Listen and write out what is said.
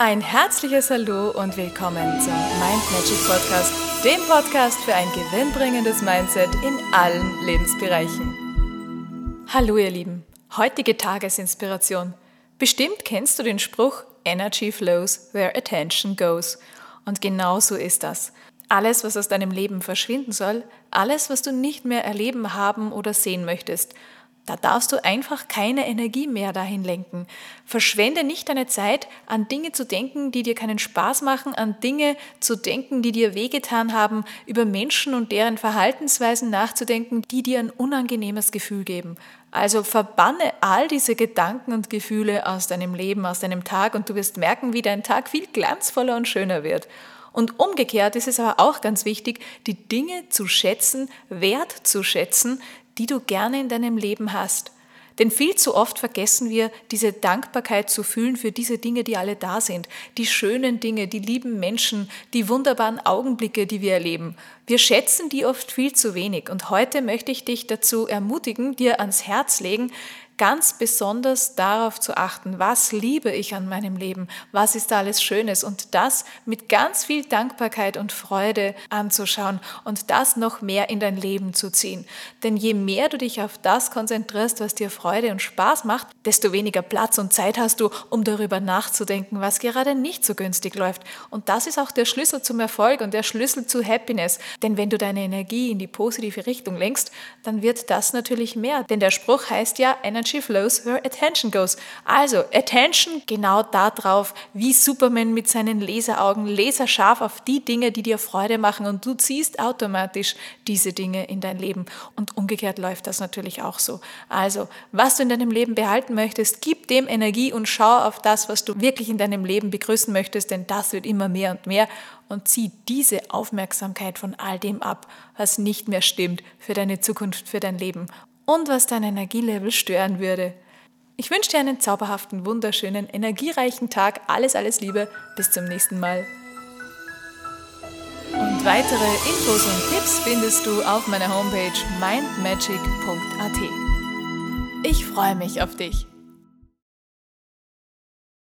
Ein herzliches Hallo und willkommen zum Mind Magic Podcast, dem Podcast für ein gewinnbringendes Mindset in allen Lebensbereichen. Hallo ihr Lieben, heutige Tagesinspiration. Bestimmt kennst du den Spruch Energy flows where attention goes. Und genau so ist das. Alles, was aus deinem Leben verschwinden soll, alles, was du nicht mehr erleben, haben oder sehen möchtest, da darfst du einfach keine Energie mehr dahin lenken. Verschwende nicht deine Zeit, an Dinge zu denken, die dir keinen Spaß machen, an Dinge zu denken, die dir wehgetan haben, über Menschen und deren Verhaltensweisen nachzudenken, die dir ein unangenehmes Gefühl geben. Also verbanne all diese Gedanken und Gefühle aus deinem Leben, aus deinem Tag und du wirst merken, wie dein Tag viel glanzvoller und schöner wird. Und umgekehrt ist es aber auch ganz wichtig, die Dinge zu schätzen, wert zu schätzen, die du gerne in deinem Leben hast. Denn viel zu oft vergessen wir, diese Dankbarkeit zu fühlen für diese Dinge, die alle da sind. Die schönen Dinge, die lieben Menschen, die wunderbaren Augenblicke, die wir erleben. Wir schätzen die oft viel zu wenig. Und heute möchte ich dich dazu ermutigen, dir ans Herz legen, ganz besonders darauf zu achten, was liebe ich an meinem Leben, was ist alles Schönes und das mit ganz viel Dankbarkeit und Freude anzuschauen und das noch mehr in dein Leben zu ziehen. Denn je mehr du dich auf das konzentrierst, was dir Freude und Spaß macht, desto weniger Platz und Zeit hast du, um darüber nachzudenken, was gerade nicht so günstig läuft. Und das ist auch der Schlüssel zum Erfolg und der Schlüssel zu Happiness. Denn wenn du deine Energie in die positive Richtung lenkst, dann wird das natürlich mehr. Denn der Spruch heißt ja, Energy energy flows where attention goes. Also Attention genau darauf, wie Superman mit seinen Laseraugen laserscharf auf die Dinge, die dir Freude machen und du ziehst automatisch diese Dinge in dein Leben. Und umgekehrt läuft das natürlich auch so. Also, was du in deinem Leben behalten möchtest, gib dem Energie und schau auf das, was du wirklich in deinem Leben begrüßen möchtest, denn das wird immer mehr und mehr und zieh diese Aufmerksamkeit von all dem ab, was nicht mehr stimmt für deine Zukunft, für dein Leben und was dein Energielevel stören würde. Ich wünsche dir einen zauberhaften, wunderschönen, energiereichen Tag. Alles, alles Liebe. Bis zum nächsten Mal. Und weitere Infos und Tipps findest du auf meiner Homepage mindmagic.at. Ich freue mich auf dich.